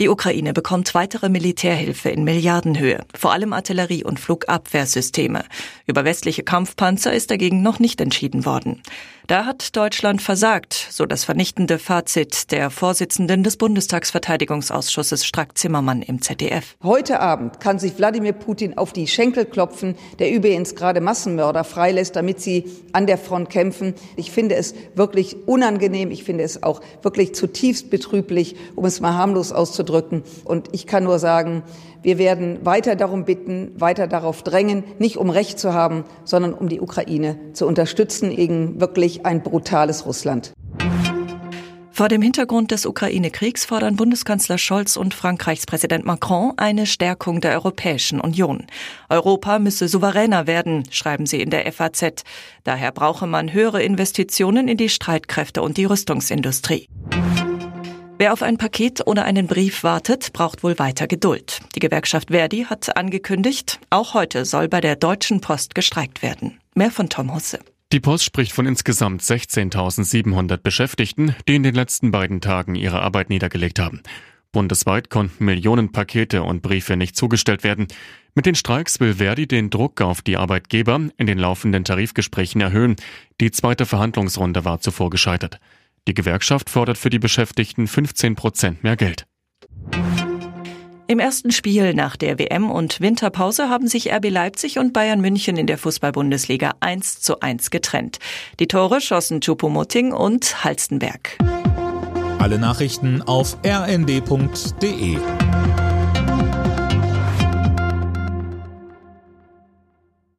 Die Ukraine bekommt weitere Militärhilfe in Milliardenhöhe, vor allem Artillerie- und Flugabwehrsysteme. Über westliche Kampfpanzer ist dagegen noch nicht entschieden worden. Da hat Deutschland versagt, so das vernichtende Fazit der Vorsitzenden des Bundestagsverteidigungsausschusses Strack-Zimmermann im ZDF. Heute Abend kann sich Wladimir Putin auf die Schenkel klopfen, der übrigens gerade Massenmörder freilässt, damit sie an der Front kämpfen. Ich finde es wirklich unangenehm. Ich finde es auch wirklich zutiefst betrüblich, um es mal harmlos auszudrücken. Und ich kann nur sagen, wir werden weiter darum bitten, weiter darauf drängen, nicht um Recht zu haben, sondern um die Ukraine zu unterstützen gegen wirklich ein brutales Russland. Vor dem Hintergrund des Ukraine-Kriegs fordern Bundeskanzler Scholz und Frankreichs Präsident Macron eine Stärkung der Europäischen Union. Europa müsse souveräner werden, schreiben sie in der FAZ. Daher brauche man höhere Investitionen in die Streitkräfte und die Rüstungsindustrie. Wer auf ein Paket oder einen Brief wartet, braucht wohl weiter Geduld. Die Gewerkschaft Verdi hat angekündigt, auch heute soll bei der Deutschen Post gestreikt werden. Mehr von Tom Husse. Die Post spricht von insgesamt 16.700 Beschäftigten, die in den letzten beiden Tagen ihre Arbeit niedergelegt haben. Bundesweit konnten Millionen Pakete und Briefe nicht zugestellt werden. Mit den Streiks will Verdi den Druck auf die Arbeitgeber in den laufenden Tarifgesprächen erhöhen. Die zweite Verhandlungsrunde war zuvor gescheitert. Die Gewerkschaft fordert für die Beschäftigten 15 Prozent mehr Geld. Im ersten Spiel nach der WM und Winterpause haben sich RB Leipzig und Bayern München in der Fußball-Bundesliga 1 zu 1 getrennt. Die Tore schossen Chupomoting und Halstenberg. Alle Nachrichten auf rnd.de